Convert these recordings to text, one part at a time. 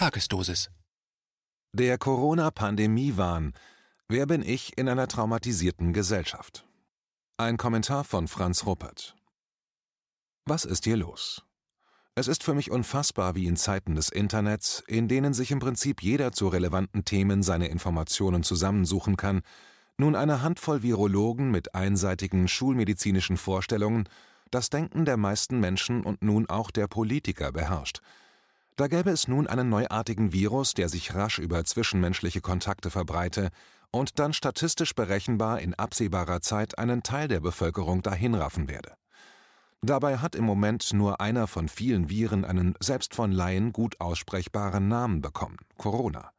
Tagesdosis. Der Corona-Pandemie-Wahn. Wer bin ich in einer traumatisierten Gesellschaft? Ein Kommentar von Franz Ruppert. Was ist hier los? Es ist für mich unfassbar, wie in Zeiten des Internets, in denen sich im Prinzip jeder zu relevanten Themen seine Informationen zusammensuchen kann, nun eine Handvoll Virologen mit einseitigen schulmedizinischen Vorstellungen das Denken der meisten Menschen und nun auch der Politiker beherrscht. Da gäbe es nun einen neuartigen Virus, der sich rasch über zwischenmenschliche Kontakte verbreite und dann statistisch berechenbar in absehbarer Zeit einen Teil der Bevölkerung dahinraffen werde. Dabei hat im Moment nur einer von vielen Viren einen selbst von Laien gut aussprechbaren Namen bekommen: Corona.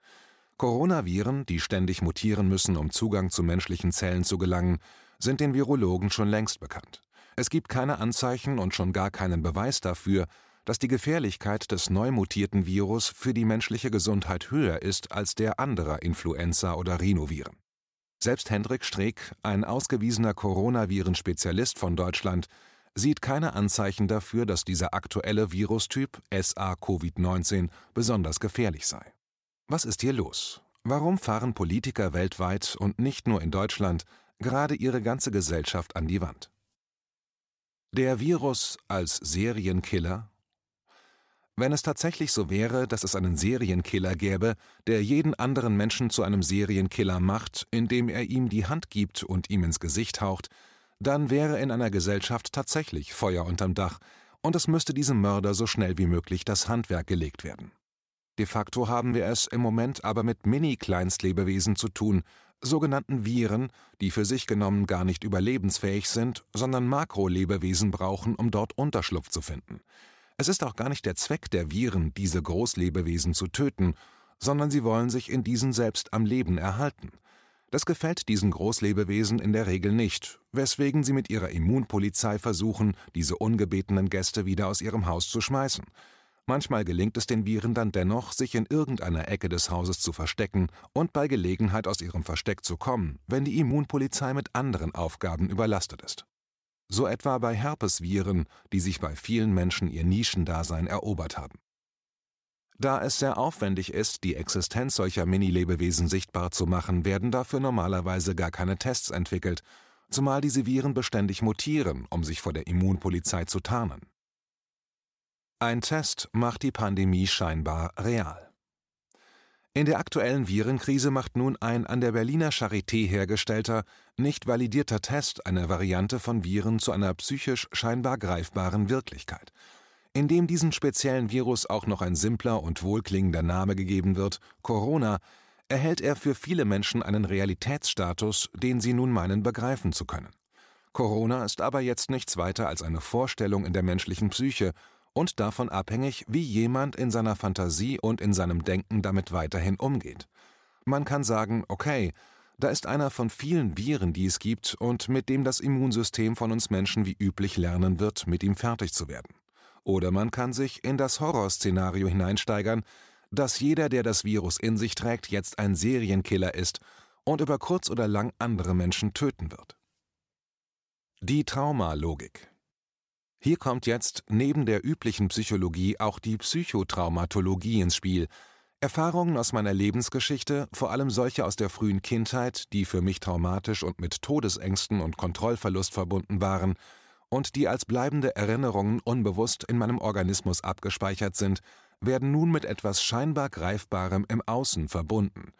Coronaviren, die ständig mutieren müssen, um Zugang zu menschlichen Zellen zu gelangen, sind den Virologen schon längst bekannt. Es gibt keine Anzeichen und schon gar keinen Beweis dafür, dass die Gefährlichkeit des neu mutierten Virus für die menschliche Gesundheit höher ist als der anderer Influenza- oder Rhinoviren. Selbst Hendrik Streeck, ein ausgewiesener Coronaviren-Spezialist von Deutschland, sieht keine Anzeichen dafür, dass dieser aktuelle Virustyp SA-Covid-19 besonders gefährlich sei. Was ist hier los? Warum fahren Politiker weltweit und nicht nur in Deutschland gerade ihre ganze Gesellschaft an die Wand? Der Virus als Serienkiller? Wenn es tatsächlich so wäre, dass es einen Serienkiller gäbe, der jeden anderen Menschen zu einem Serienkiller macht, indem er ihm die Hand gibt und ihm ins Gesicht haucht, dann wäre in einer Gesellschaft tatsächlich Feuer unterm Dach, und es müsste diesem Mörder so schnell wie möglich das Handwerk gelegt werden. De facto haben wir es im Moment aber mit Mini-Kleinstlebewesen zu tun, sogenannten Viren, die für sich genommen gar nicht überlebensfähig sind, sondern Makrolebewesen brauchen, um dort Unterschlupf zu finden. Es ist auch gar nicht der Zweck der Viren, diese Großlebewesen zu töten, sondern sie wollen sich in diesen selbst am Leben erhalten. Das gefällt diesen Großlebewesen in der Regel nicht, weswegen sie mit ihrer Immunpolizei versuchen, diese ungebetenen Gäste wieder aus ihrem Haus zu schmeißen. Manchmal gelingt es den Viren dann dennoch, sich in irgendeiner Ecke des Hauses zu verstecken und bei Gelegenheit aus ihrem Versteck zu kommen, wenn die Immunpolizei mit anderen Aufgaben überlastet ist. So etwa bei Herpesviren, die sich bei vielen Menschen ihr Nischendasein erobert haben. Da es sehr aufwendig ist, die Existenz solcher Mini-Lebewesen sichtbar zu machen, werden dafür normalerweise gar keine Tests entwickelt, zumal diese Viren beständig mutieren, um sich vor der Immunpolizei zu tarnen. Ein Test macht die Pandemie scheinbar real. In der aktuellen Virenkrise macht nun ein an der Berliner Charité hergestellter, nicht validierter Test eine Variante von Viren zu einer psychisch scheinbar greifbaren Wirklichkeit. Indem diesem speziellen Virus auch noch ein simpler und wohlklingender Name gegeben wird, Corona, erhält er für viele Menschen einen Realitätsstatus, den sie nun meinen begreifen zu können. Corona ist aber jetzt nichts weiter als eine Vorstellung in der menschlichen Psyche und davon abhängig, wie jemand in seiner Fantasie und in seinem Denken damit weiterhin umgeht. Man kann sagen, okay, da ist einer von vielen Viren, die es gibt und mit dem das Immunsystem von uns Menschen wie üblich lernen wird, mit ihm fertig zu werden. Oder man kann sich in das Horrorszenario hineinsteigern, dass jeder, der das Virus in sich trägt, jetzt ein Serienkiller ist und über kurz oder lang andere Menschen töten wird. Die Traumalogik hier kommt jetzt neben der üblichen Psychologie auch die Psychotraumatologie ins Spiel. Erfahrungen aus meiner Lebensgeschichte, vor allem solche aus der frühen Kindheit, die für mich traumatisch und mit Todesängsten und Kontrollverlust verbunden waren und die als bleibende Erinnerungen unbewusst in meinem Organismus abgespeichert sind, werden nun mit etwas scheinbar Greifbarem im Außen verbunden.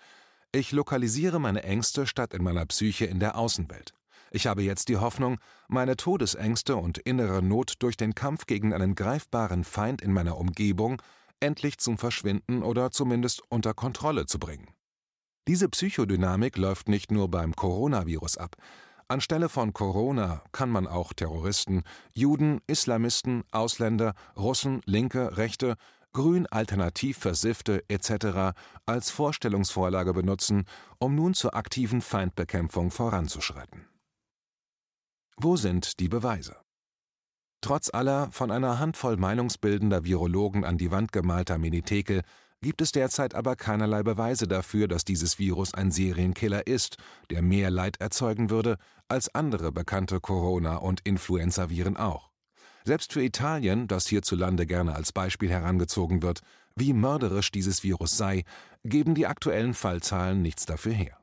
Ich lokalisiere meine Ängste statt in meiner Psyche in der Außenwelt. Ich habe jetzt die Hoffnung, meine Todesängste und innere Not durch den Kampf gegen einen greifbaren Feind in meiner Umgebung endlich zum Verschwinden oder zumindest unter Kontrolle zu bringen. Diese Psychodynamik läuft nicht nur beim Coronavirus ab. Anstelle von Corona kann man auch Terroristen, Juden, Islamisten, Ausländer, Russen, Linke, Rechte, Grün, Alternativ, Versiffte etc. als Vorstellungsvorlage benutzen, um nun zur aktiven Feindbekämpfung voranzuschreiten. Wo sind die Beweise? Trotz aller von einer Handvoll meinungsbildender Virologen an die Wand gemalter Minitekel gibt es derzeit aber keinerlei Beweise dafür, dass dieses Virus ein Serienkiller ist, der mehr Leid erzeugen würde als andere bekannte Corona- und Influenzaviren auch. Selbst für Italien, das hierzulande gerne als Beispiel herangezogen wird, wie mörderisch dieses Virus sei, geben die aktuellen Fallzahlen nichts dafür her.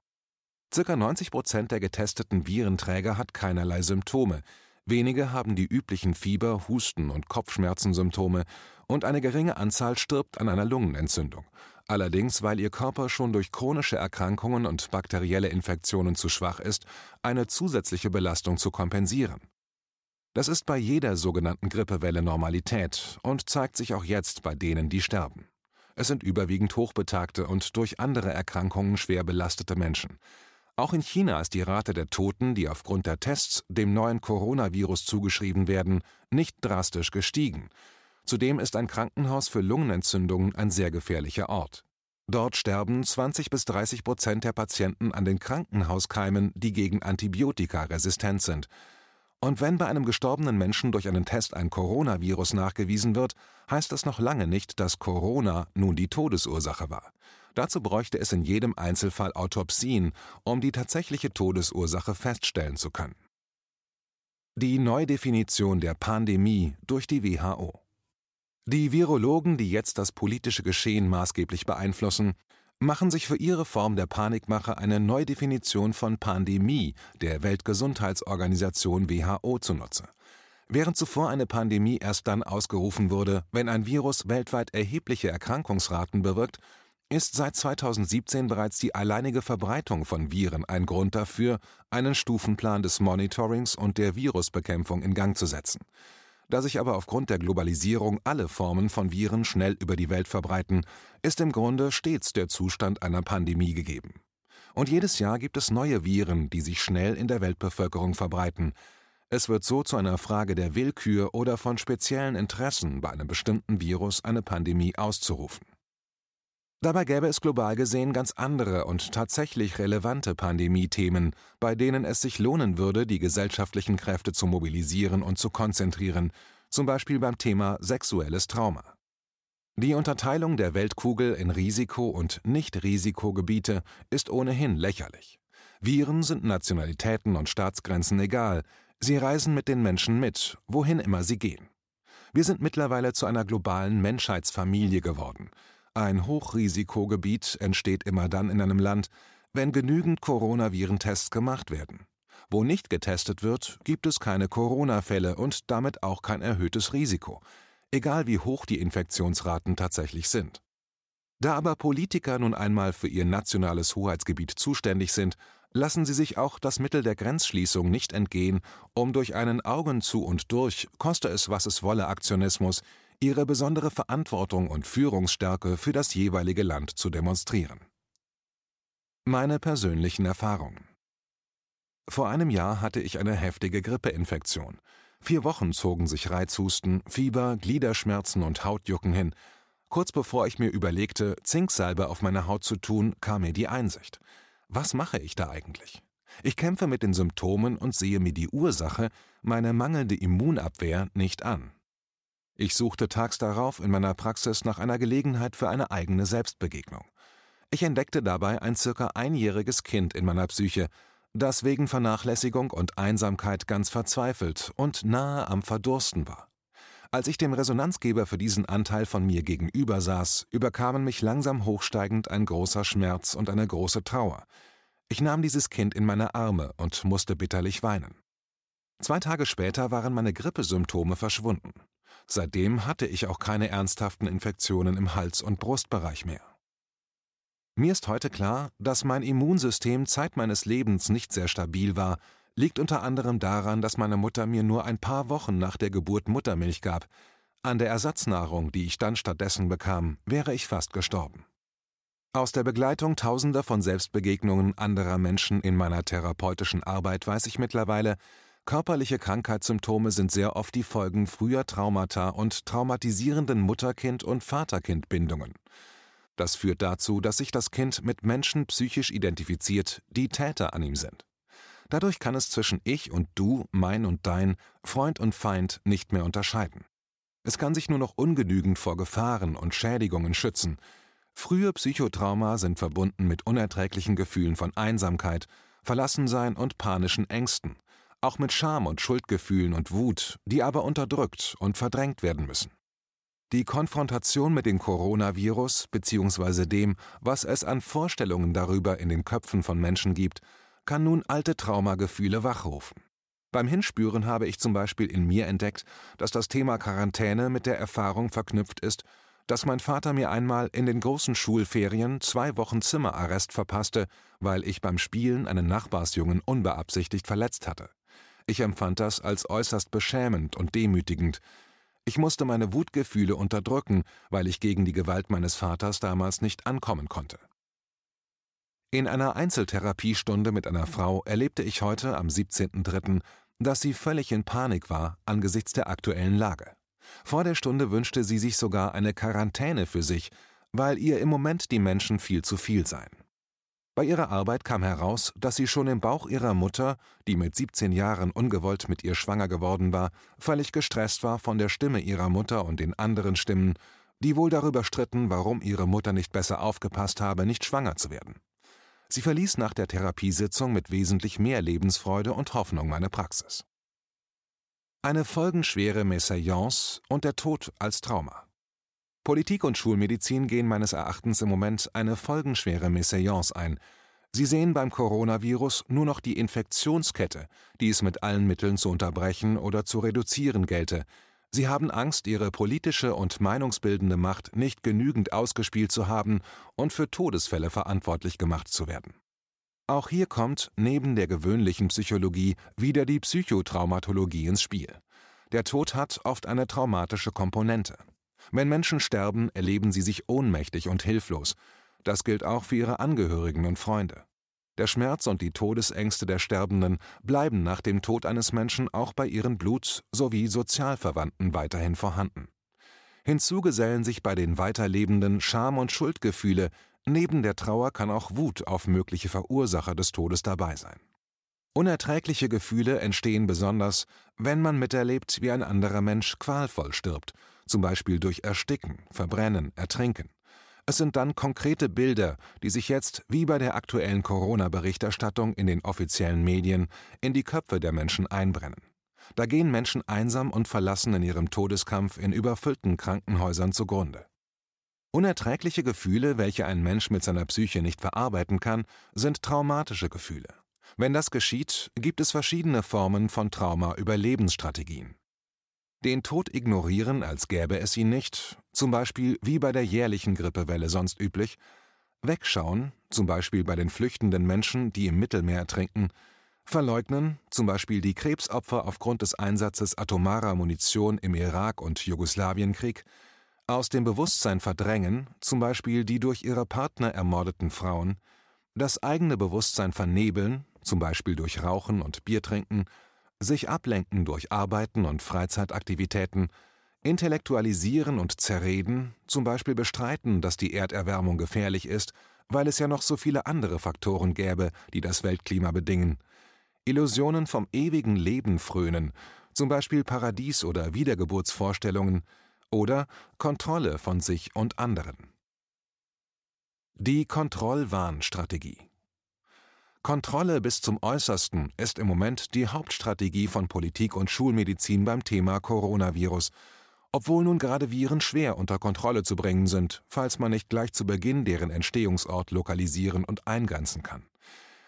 Circa 90 Prozent der getesteten Virenträger hat keinerlei Symptome, wenige haben die üblichen Fieber, Husten und Kopfschmerzensymptome und eine geringe Anzahl stirbt an einer Lungenentzündung, allerdings weil ihr Körper schon durch chronische Erkrankungen und bakterielle Infektionen zu schwach ist, eine zusätzliche Belastung zu kompensieren. Das ist bei jeder sogenannten Grippewelle Normalität und zeigt sich auch jetzt bei denen, die sterben. Es sind überwiegend hochbetagte und durch andere Erkrankungen schwer belastete Menschen. Auch in China ist die Rate der Toten, die aufgrund der Tests dem neuen Coronavirus zugeschrieben werden, nicht drastisch gestiegen. Zudem ist ein Krankenhaus für Lungenentzündungen ein sehr gefährlicher Ort. Dort sterben 20 bis 30 Prozent der Patienten an den Krankenhauskeimen, die gegen Antibiotika resistent sind. Und wenn bei einem gestorbenen Menschen durch einen Test ein Coronavirus nachgewiesen wird, heißt das noch lange nicht, dass Corona nun die Todesursache war. Dazu bräuchte es in jedem Einzelfall Autopsien, um die tatsächliche Todesursache feststellen zu können. Die Neudefinition der Pandemie durch die WHO. Die Virologen, die jetzt das politische Geschehen maßgeblich beeinflussen, machen sich für ihre Form der Panikmache eine Neudefinition von Pandemie der Weltgesundheitsorganisation WHO zunutze. Während zuvor eine Pandemie erst dann ausgerufen wurde, wenn ein Virus weltweit erhebliche Erkrankungsraten bewirkt, ist seit 2017 bereits die alleinige Verbreitung von Viren ein Grund dafür, einen Stufenplan des Monitorings und der Virusbekämpfung in Gang zu setzen. Da sich aber aufgrund der Globalisierung alle Formen von Viren schnell über die Welt verbreiten, ist im Grunde stets der Zustand einer Pandemie gegeben. Und jedes Jahr gibt es neue Viren, die sich schnell in der Weltbevölkerung verbreiten. Es wird so zu einer Frage der Willkür oder von speziellen Interessen, bei einem bestimmten Virus eine Pandemie auszurufen. Dabei gäbe es global gesehen ganz andere und tatsächlich relevante Pandemie-Themen, bei denen es sich lohnen würde, die gesellschaftlichen Kräfte zu mobilisieren und zu konzentrieren, zum Beispiel beim Thema sexuelles Trauma. Die Unterteilung der Weltkugel in Risiko- und Nicht-Risikogebiete ist ohnehin lächerlich. Viren sind Nationalitäten und Staatsgrenzen egal, sie reisen mit den Menschen mit, wohin immer sie gehen. Wir sind mittlerweile zu einer globalen Menschheitsfamilie geworden, ein Hochrisikogebiet entsteht immer dann in einem Land, wenn genügend Coronavirentests gemacht werden. Wo nicht getestet wird, gibt es keine Corona-Fälle und damit auch kein erhöhtes Risiko, egal wie hoch die Infektionsraten tatsächlich sind. Da aber Politiker nun einmal für ihr nationales Hoheitsgebiet zuständig sind, lassen sie sich auch das Mittel der Grenzschließung nicht entgehen, um durch einen Augen zu und durch, koste es was es wolle Aktionismus, ihre besondere Verantwortung und Führungsstärke für das jeweilige Land zu demonstrieren. Meine persönlichen Erfahrungen Vor einem Jahr hatte ich eine heftige Grippeinfektion. Vier Wochen zogen sich Reizhusten, Fieber, Gliederschmerzen und Hautjucken hin. Kurz bevor ich mir überlegte, Zinksalbe auf meine Haut zu tun, kam mir die Einsicht. Was mache ich da eigentlich? Ich kämpfe mit den Symptomen und sehe mir die Ursache, meine mangelnde Immunabwehr, nicht an. Ich suchte tags darauf in meiner Praxis nach einer Gelegenheit für eine eigene Selbstbegegnung. Ich entdeckte dabei ein circa einjähriges Kind in meiner Psyche, das wegen Vernachlässigung und Einsamkeit ganz verzweifelt und nahe am Verdursten war. Als ich dem Resonanzgeber für diesen Anteil von mir gegenüber saß, überkamen mich langsam hochsteigend ein großer Schmerz und eine große Trauer. Ich nahm dieses Kind in meine Arme und musste bitterlich weinen. Zwei Tage später waren meine Grippesymptome verschwunden. Seitdem hatte ich auch keine ernsthaften Infektionen im Hals- und Brustbereich mehr. Mir ist heute klar, dass mein Immunsystem Zeit meines Lebens nicht sehr stabil war, liegt unter anderem daran, dass meine Mutter mir nur ein paar Wochen nach der Geburt Muttermilch gab. An der Ersatznahrung, die ich dann stattdessen bekam, wäre ich fast gestorben. Aus der Begleitung tausender von Selbstbegegnungen anderer Menschen in meiner therapeutischen Arbeit weiß ich mittlerweile, Körperliche Krankheitssymptome sind sehr oft die Folgen früher Traumata und traumatisierenden Mutter-Kind- und Vater-Kind-Bindungen. Das führt dazu, dass sich das Kind mit Menschen psychisch identifiziert, die Täter an ihm sind. Dadurch kann es zwischen ich und du, mein und dein, Freund und Feind nicht mehr unterscheiden. Es kann sich nur noch ungenügend vor Gefahren und Schädigungen schützen. Frühe Psychotrauma sind verbunden mit unerträglichen Gefühlen von Einsamkeit, Verlassensein und panischen Ängsten, auch mit Scham und Schuldgefühlen und Wut, die aber unterdrückt und verdrängt werden müssen. Die Konfrontation mit dem Coronavirus bzw. dem, was es an Vorstellungen darüber in den Köpfen von Menschen gibt, kann nun alte Traumagefühle wachrufen. Beim Hinspüren habe ich zum Beispiel in mir entdeckt, dass das Thema Quarantäne mit der Erfahrung verknüpft ist, dass mein Vater mir einmal in den großen Schulferien zwei Wochen Zimmerarrest verpasste, weil ich beim Spielen einen Nachbarsjungen unbeabsichtigt verletzt hatte. Ich empfand das als äußerst beschämend und demütigend. Ich musste meine Wutgefühle unterdrücken, weil ich gegen die Gewalt meines Vaters damals nicht ankommen konnte. In einer Einzeltherapiestunde mit einer Frau erlebte ich heute am 17.03., dass sie völlig in Panik war angesichts der aktuellen Lage. Vor der Stunde wünschte sie sich sogar eine Quarantäne für sich, weil ihr im Moment die Menschen viel zu viel seien. Bei ihrer Arbeit kam heraus, dass sie schon im Bauch ihrer Mutter, die mit 17 Jahren ungewollt mit ihr schwanger geworden war, völlig gestresst war von der Stimme ihrer Mutter und den anderen Stimmen, die wohl darüber stritten, warum ihre Mutter nicht besser aufgepasst habe, nicht schwanger zu werden. Sie verließ nach der Therapiesitzung mit wesentlich mehr Lebensfreude und Hoffnung meine Praxis. Eine folgenschwere Messalliance und der Tod als Trauma. Politik und Schulmedizin gehen meines Erachtens im Moment eine folgenschwere Messalliance ein. Sie sehen beim Coronavirus nur noch die Infektionskette, die es mit allen Mitteln zu unterbrechen oder zu reduzieren gelte, Sie haben Angst, ihre politische und meinungsbildende Macht nicht genügend ausgespielt zu haben und für Todesfälle verantwortlich gemacht zu werden. Auch hier kommt neben der gewöhnlichen Psychologie wieder die Psychotraumatologie ins Spiel. Der Tod hat oft eine traumatische Komponente. Wenn Menschen sterben, erleben sie sich ohnmächtig und hilflos. Das gilt auch für ihre Angehörigen und Freunde. Der Schmerz und die Todesängste der Sterbenden bleiben nach dem Tod eines Menschen auch bei ihren Blut- sowie Sozialverwandten weiterhin vorhanden. Hinzu gesellen sich bei den Weiterlebenden Scham- und Schuldgefühle, neben der Trauer kann auch Wut auf mögliche Verursacher des Todes dabei sein. Unerträgliche Gefühle entstehen besonders, wenn man miterlebt, wie ein anderer Mensch qualvoll stirbt, zum Beispiel durch Ersticken, Verbrennen, Ertrinken. Es sind dann konkrete Bilder, die sich jetzt, wie bei der aktuellen Corona-Berichterstattung in den offiziellen Medien, in die Köpfe der Menschen einbrennen. Da gehen Menschen einsam und verlassen in ihrem Todeskampf in überfüllten Krankenhäusern zugrunde. Unerträgliche Gefühle, welche ein Mensch mit seiner Psyche nicht verarbeiten kann, sind traumatische Gefühle. Wenn das geschieht, gibt es verschiedene Formen von Trauma-Überlebensstrategien. Den Tod ignorieren, als gäbe es ihn nicht, zum Beispiel wie bei der jährlichen Grippewelle sonst üblich, wegschauen, zum Beispiel bei den flüchtenden Menschen, die im Mittelmeer ertrinken, verleugnen, zum Beispiel die Krebsopfer aufgrund des Einsatzes atomarer Munition im Irak- und Jugoslawienkrieg, aus dem Bewusstsein verdrängen, zum Beispiel die durch ihre Partner ermordeten Frauen, das eigene Bewusstsein vernebeln, zum Beispiel durch Rauchen und Biertrinken, sich ablenken durch Arbeiten und Freizeitaktivitäten, intellektualisieren und zerreden, zum Beispiel bestreiten, dass die Erderwärmung gefährlich ist, weil es ja noch so viele andere Faktoren gäbe, die das Weltklima bedingen, Illusionen vom ewigen Leben frönen, zum Beispiel Paradies- oder Wiedergeburtsvorstellungen, oder Kontrolle von sich und anderen. Die Kontrollwahnstrategie Kontrolle bis zum Äußersten ist im Moment die Hauptstrategie von Politik und Schulmedizin beim Thema Coronavirus, obwohl nun gerade Viren schwer unter Kontrolle zu bringen sind, falls man nicht gleich zu Beginn deren Entstehungsort lokalisieren und eingrenzen kann.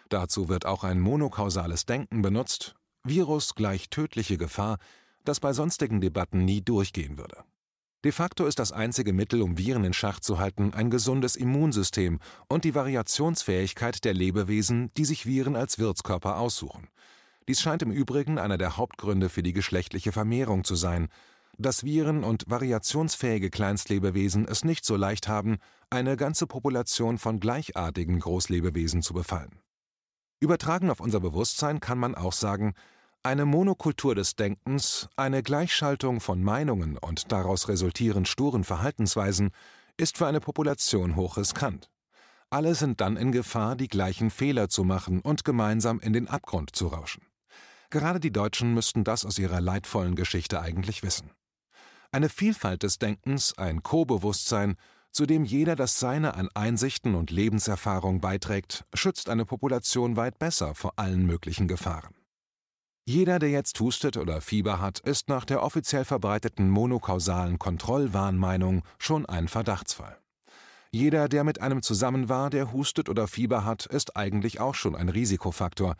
Dazu wird auch ein monokausales Denken benutzt, Virus gleich tödliche Gefahr, das bei sonstigen Debatten nie durchgehen würde. De facto ist das einzige Mittel, um Viren in Schach zu halten, ein gesundes Immunsystem und die Variationsfähigkeit der Lebewesen, die sich Viren als Wirtskörper aussuchen. Dies scheint im Übrigen einer der Hauptgründe für die geschlechtliche Vermehrung zu sein, dass Viren und variationsfähige Kleinstlebewesen es nicht so leicht haben, eine ganze Population von gleichartigen Großlebewesen zu befallen. Übertragen auf unser Bewusstsein kann man auch sagen, eine Monokultur des Denkens, eine Gleichschaltung von Meinungen und daraus resultierend sturen Verhaltensweisen ist für eine Population hochriskant. Alle sind dann in Gefahr, die gleichen Fehler zu machen und gemeinsam in den Abgrund zu rauschen. Gerade die Deutschen müssten das aus ihrer leidvollen Geschichte eigentlich wissen. Eine Vielfalt des Denkens, ein Co-Bewusstsein, zu dem jeder das Seine an Einsichten und Lebenserfahrung beiträgt, schützt eine Population weit besser vor allen möglichen Gefahren. Jeder, der jetzt hustet oder Fieber hat, ist nach der offiziell verbreiteten monokausalen Kontrollwarnmeinung schon ein Verdachtsfall. Jeder, der mit einem zusammen war, der hustet oder Fieber hat, ist eigentlich auch schon ein Risikofaktor.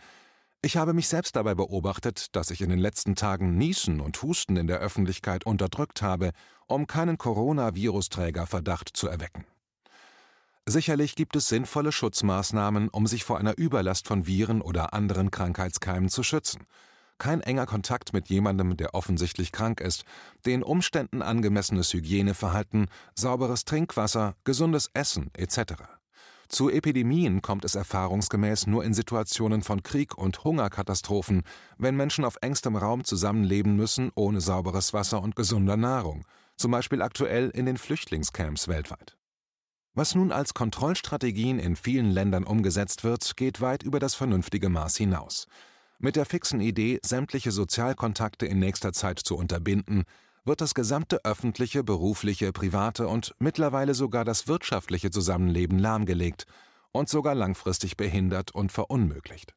Ich habe mich selbst dabei beobachtet, dass ich in den letzten Tagen Niesen und Husten in der Öffentlichkeit unterdrückt habe, um keinen Coronavirusträgerverdacht zu erwecken. Sicherlich gibt es sinnvolle Schutzmaßnahmen, um sich vor einer Überlast von Viren oder anderen Krankheitskeimen zu schützen kein enger Kontakt mit jemandem, der offensichtlich krank ist, den Umständen angemessenes Hygieneverhalten, sauberes Trinkwasser, gesundes Essen etc. Zu Epidemien kommt es erfahrungsgemäß nur in Situationen von Krieg und Hungerkatastrophen, wenn Menschen auf engstem Raum zusammenleben müssen ohne sauberes Wasser und gesunder Nahrung, zum Beispiel aktuell in den Flüchtlingscamps weltweit. Was nun als Kontrollstrategien in vielen Ländern umgesetzt wird, geht weit über das vernünftige Maß hinaus. Mit der fixen Idee, sämtliche Sozialkontakte in nächster Zeit zu unterbinden, wird das gesamte öffentliche, berufliche, private und mittlerweile sogar das wirtschaftliche Zusammenleben lahmgelegt und sogar langfristig behindert und verunmöglicht.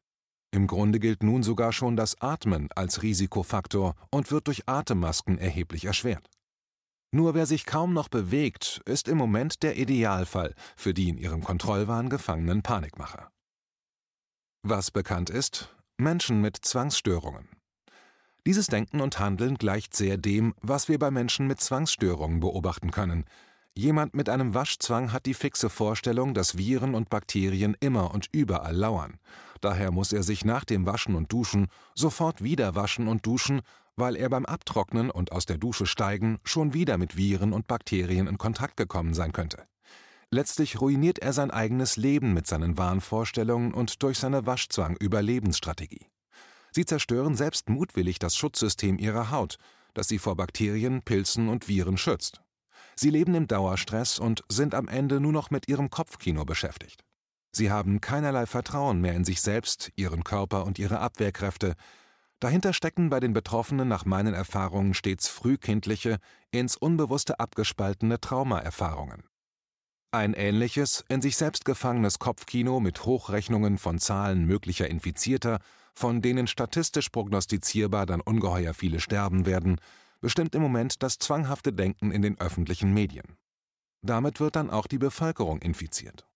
Im Grunde gilt nun sogar schon das Atmen als Risikofaktor und wird durch Atemmasken erheblich erschwert. Nur wer sich kaum noch bewegt, ist im Moment der Idealfall für die in ihrem Kontrollwahn gefangenen Panikmacher. Was bekannt ist, Menschen mit Zwangsstörungen. Dieses Denken und Handeln gleicht sehr dem, was wir bei Menschen mit Zwangsstörungen beobachten können. Jemand mit einem Waschzwang hat die fixe Vorstellung, dass Viren und Bakterien immer und überall lauern. Daher muss er sich nach dem Waschen und Duschen sofort wieder waschen und duschen, weil er beim Abtrocknen und aus der Dusche steigen schon wieder mit Viren und Bakterien in Kontakt gekommen sein könnte. Letztlich ruiniert er sein eigenes Leben mit seinen Wahnvorstellungen und durch seine Waschzwang-Überlebensstrategie. Sie zerstören selbst mutwillig das Schutzsystem ihrer Haut, das sie vor Bakterien, Pilzen und Viren schützt. Sie leben im Dauerstress und sind am Ende nur noch mit ihrem Kopfkino beschäftigt. Sie haben keinerlei Vertrauen mehr in sich selbst, ihren Körper und ihre Abwehrkräfte. Dahinter stecken bei den Betroffenen nach meinen Erfahrungen stets frühkindliche, ins Unbewusste abgespaltene Traumaerfahrungen. Ein ähnliches, in sich selbst gefangenes Kopfkino mit Hochrechnungen von Zahlen möglicher Infizierter, von denen statistisch prognostizierbar dann ungeheuer viele sterben werden, bestimmt im Moment das zwanghafte Denken in den öffentlichen Medien. Damit wird dann auch die Bevölkerung infiziert.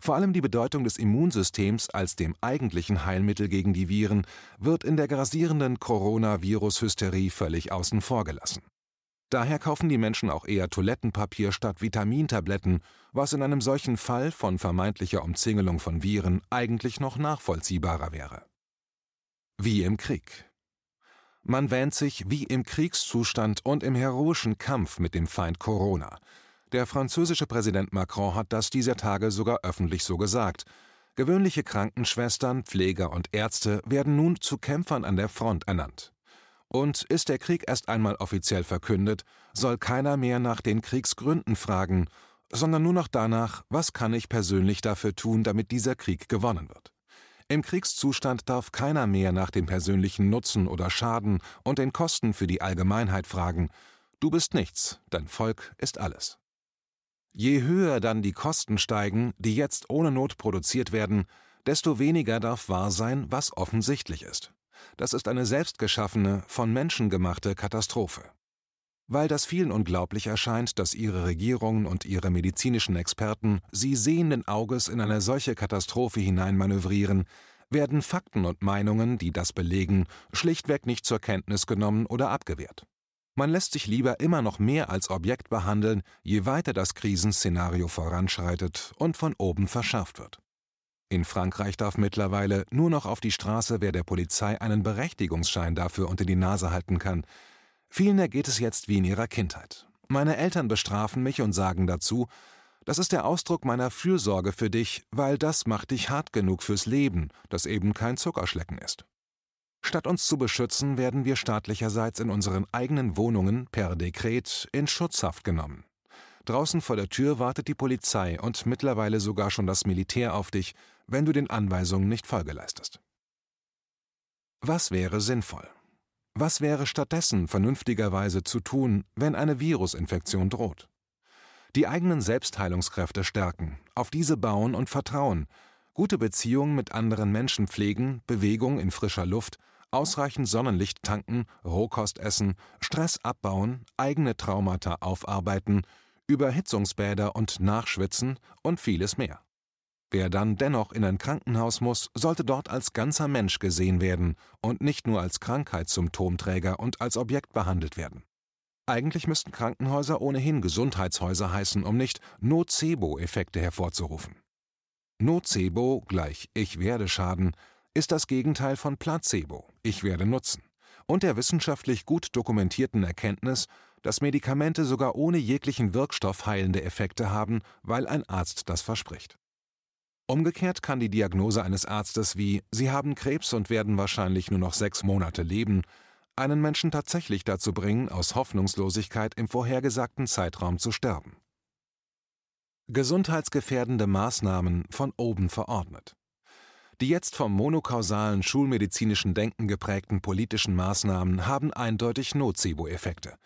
Vor allem die Bedeutung des Immunsystems als dem eigentlichen Heilmittel gegen die Viren wird in der grassierenden Coronavirus-Hysterie völlig außen vor gelassen. Daher kaufen die Menschen auch eher Toilettenpapier statt Vitamintabletten, was in einem solchen Fall von vermeintlicher Umzingelung von Viren eigentlich noch nachvollziehbarer wäre. Wie im Krieg. Man wähnt sich wie im Kriegszustand und im heroischen Kampf mit dem Feind Corona. Der französische Präsident Macron hat das dieser Tage sogar öffentlich so gesagt. Gewöhnliche Krankenschwestern, Pfleger und Ärzte werden nun zu Kämpfern an der Front ernannt. Und ist der Krieg erst einmal offiziell verkündet, soll keiner mehr nach den Kriegsgründen fragen, sondern nur noch danach, was kann ich persönlich dafür tun, damit dieser Krieg gewonnen wird. Im Kriegszustand darf keiner mehr nach dem persönlichen Nutzen oder Schaden und den Kosten für die Allgemeinheit fragen. Du bist nichts, dein Volk ist alles. Je höher dann die Kosten steigen, die jetzt ohne Not produziert werden, desto weniger darf wahr sein, was offensichtlich ist. Das ist eine selbstgeschaffene, von Menschen gemachte Katastrophe. Weil das vielen unglaublich erscheint, dass ihre Regierungen und ihre medizinischen Experten sie sehenden Auges in eine solche Katastrophe hineinmanövrieren, werden Fakten und Meinungen, die das belegen, schlichtweg nicht zur Kenntnis genommen oder abgewehrt. Man lässt sich lieber immer noch mehr als Objekt behandeln, je weiter das Krisenszenario voranschreitet und von oben verschärft wird. In Frankreich darf mittlerweile nur noch auf die Straße, wer der Polizei einen Berechtigungsschein dafür unter die Nase halten kann. Vielen ergeht es jetzt wie in ihrer Kindheit. Meine Eltern bestrafen mich und sagen dazu, das ist der Ausdruck meiner Fürsorge für dich, weil das macht dich hart genug fürs Leben, das eben kein Zuckerschlecken ist. Statt uns zu beschützen, werden wir staatlicherseits in unseren eigenen Wohnungen per Dekret in Schutzhaft genommen. Draußen vor der Tür wartet die Polizei und mittlerweile sogar schon das Militär auf dich, wenn du den Anweisungen nicht Folge leistest. Was wäre sinnvoll? Was wäre stattdessen vernünftigerweise zu tun, wenn eine Virusinfektion droht? Die eigenen Selbstheilungskräfte stärken, auf diese bauen und vertrauen, gute Beziehungen mit anderen Menschen pflegen, Bewegung in frischer Luft, ausreichend Sonnenlicht tanken, Rohkost essen, Stress abbauen, eigene Traumata aufarbeiten, Überhitzungsbäder und Nachschwitzen und vieles mehr. Wer dann dennoch in ein Krankenhaus muss, sollte dort als ganzer Mensch gesehen werden und nicht nur als Krankheitssymptomträger und als Objekt behandelt werden. Eigentlich müssten Krankenhäuser ohnehin Gesundheitshäuser heißen, um nicht Nocebo-Effekte hervorzurufen. Nocebo gleich Ich werde schaden ist das Gegenteil von Placebo Ich werde nutzen und der wissenschaftlich gut dokumentierten Erkenntnis, dass Medikamente sogar ohne jeglichen Wirkstoff heilende Effekte haben, weil ein Arzt das verspricht. Umgekehrt kann die Diagnose eines Arztes wie Sie haben Krebs und werden wahrscheinlich nur noch sechs Monate leben einen Menschen tatsächlich dazu bringen, aus Hoffnungslosigkeit im vorhergesagten Zeitraum zu sterben. Gesundheitsgefährdende Maßnahmen von oben verordnet. Die jetzt vom monokausalen schulmedizinischen Denken geprägten politischen Maßnahmen haben eindeutig Nocebo-Effekte.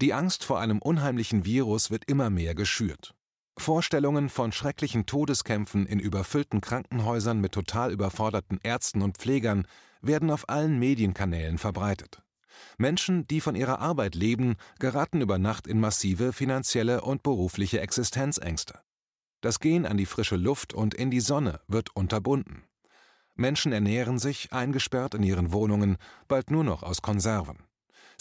Die Angst vor einem unheimlichen Virus wird immer mehr geschürt. Vorstellungen von schrecklichen Todeskämpfen in überfüllten Krankenhäusern mit total überforderten Ärzten und Pflegern werden auf allen Medienkanälen verbreitet. Menschen, die von ihrer Arbeit leben, geraten über Nacht in massive finanzielle und berufliche Existenzängste. Das Gehen an die frische Luft und in die Sonne wird unterbunden. Menschen ernähren sich, eingesperrt in ihren Wohnungen, bald nur noch aus Konserven.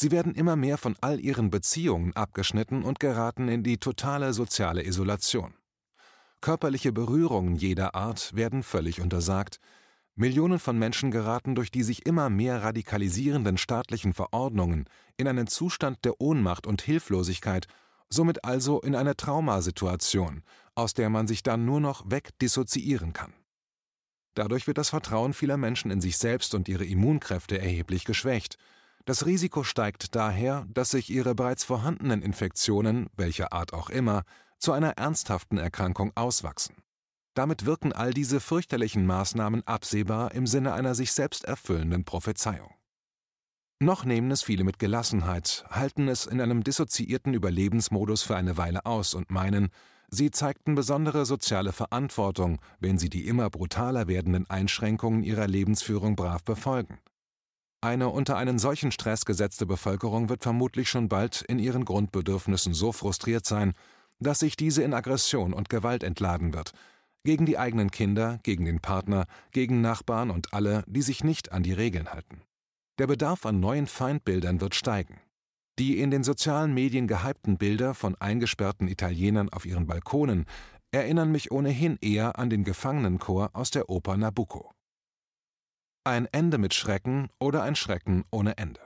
Sie werden immer mehr von all ihren Beziehungen abgeschnitten und geraten in die totale soziale Isolation. Körperliche Berührungen jeder Art werden völlig untersagt. Millionen von Menschen geraten durch die sich immer mehr radikalisierenden staatlichen Verordnungen in einen Zustand der Ohnmacht und Hilflosigkeit, somit also in eine Traumasituation, aus der man sich dann nur noch wegdissoziieren kann. Dadurch wird das Vertrauen vieler Menschen in sich selbst und ihre Immunkräfte erheblich geschwächt, das Risiko steigt daher, dass sich ihre bereits vorhandenen Infektionen, welcher Art auch immer, zu einer ernsthaften Erkrankung auswachsen. Damit wirken all diese fürchterlichen Maßnahmen absehbar im Sinne einer sich selbst erfüllenden Prophezeiung. Noch nehmen es viele mit Gelassenheit, halten es in einem dissoziierten Überlebensmodus für eine Weile aus und meinen, sie zeigten besondere soziale Verantwortung, wenn sie die immer brutaler werdenden Einschränkungen ihrer Lebensführung brav befolgen. Eine unter einen solchen Stress gesetzte Bevölkerung wird vermutlich schon bald in ihren Grundbedürfnissen so frustriert sein, dass sich diese in Aggression und Gewalt entladen wird, gegen die eigenen Kinder, gegen den Partner, gegen Nachbarn und alle, die sich nicht an die Regeln halten. Der Bedarf an neuen Feindbildern wird steigen. Die in den sozialen Medien gehypten Bilder von eingesperrten Italienern auf ihren Balkonen erinnern mich ohnehin eher an den Gefangenenchor aus der Oper Nabucco. Ein Ende mit Schrecken oder ein Schrecken ohne Ende.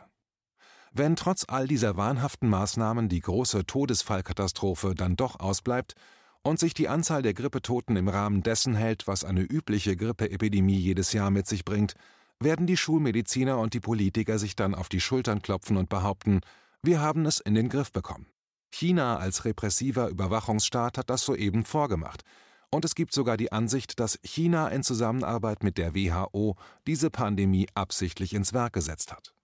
Wenn trotz all dieser wahnhaften Maßnahmen die große Todesfallkatastrophe dann doch ausbleibt und sich die Anzahl der Grippetoten im Rahmen dessen hält, was eine übliche Grippeepidemie jedes Jahr mit sich bringt, werden die Schulmediziner und die Politiker sich dann auf die Schultern klopfen und behaupten, wir haben es in den Griff bekommen. China als repressiver Überwachungsstaat hat das soeben vorgemacht, und es gibt sogar die Ansicht, dass China in Zusammenarbeit mit der WHO diese Pandemie absichtlich ins Werk gesetzt hat.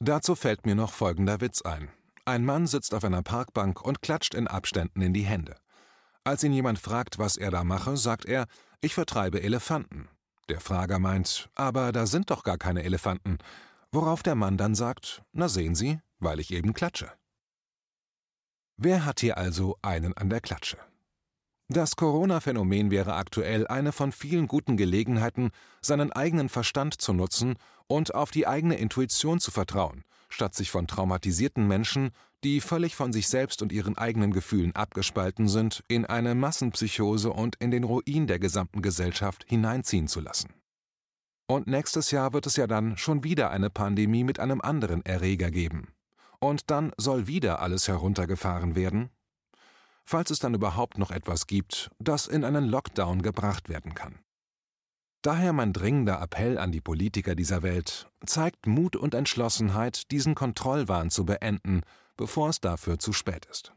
Dazu fällt mir noch folgender Witz ein. Ein Mann sitzt auf einer Parkbank und klatscht in Abständen in die Hände. Als ihn jemand fragt, was er da mache, sagt er, ich vertreibe Elefanten. Der Frager meint, aber da sind doch gar keine Elefanten. Worauf der Mann dann sagt, na sehen Sie, weil ich eben klatsche. Wer hat hier also einen an der Klatsche? Das Corona-Phänomen wäre aktuell eine von vielen guten Gelegenheiten, seinen eigenen Verstand zu nutzen und auf die eigene Intuition zu vertrauen, statt sich von traumatisierten Menschen, die völlig von sich selbst und ihren eigenen Gefühlen abgespalten sind, in eine Massenpsychose und in den Ruin der gesamten Gesellschaft hineinziehen zu lassen. Und nächstes Jahr wird es ja dann schon wieder eine Pandemie mit einem anderen Erreger geben. Und dann soll wieder alles heruntergefahren werden, falls es dann überhaupt noch etwas gibt, das in einen Lockdown gebracht werden kann. Daher mein dringender Appell an die Politiker dieser Welt, zeigt Mut und Entschlossenheit, diesen Kontrollwahn zu beenden, bevor es dafür zu spät ist.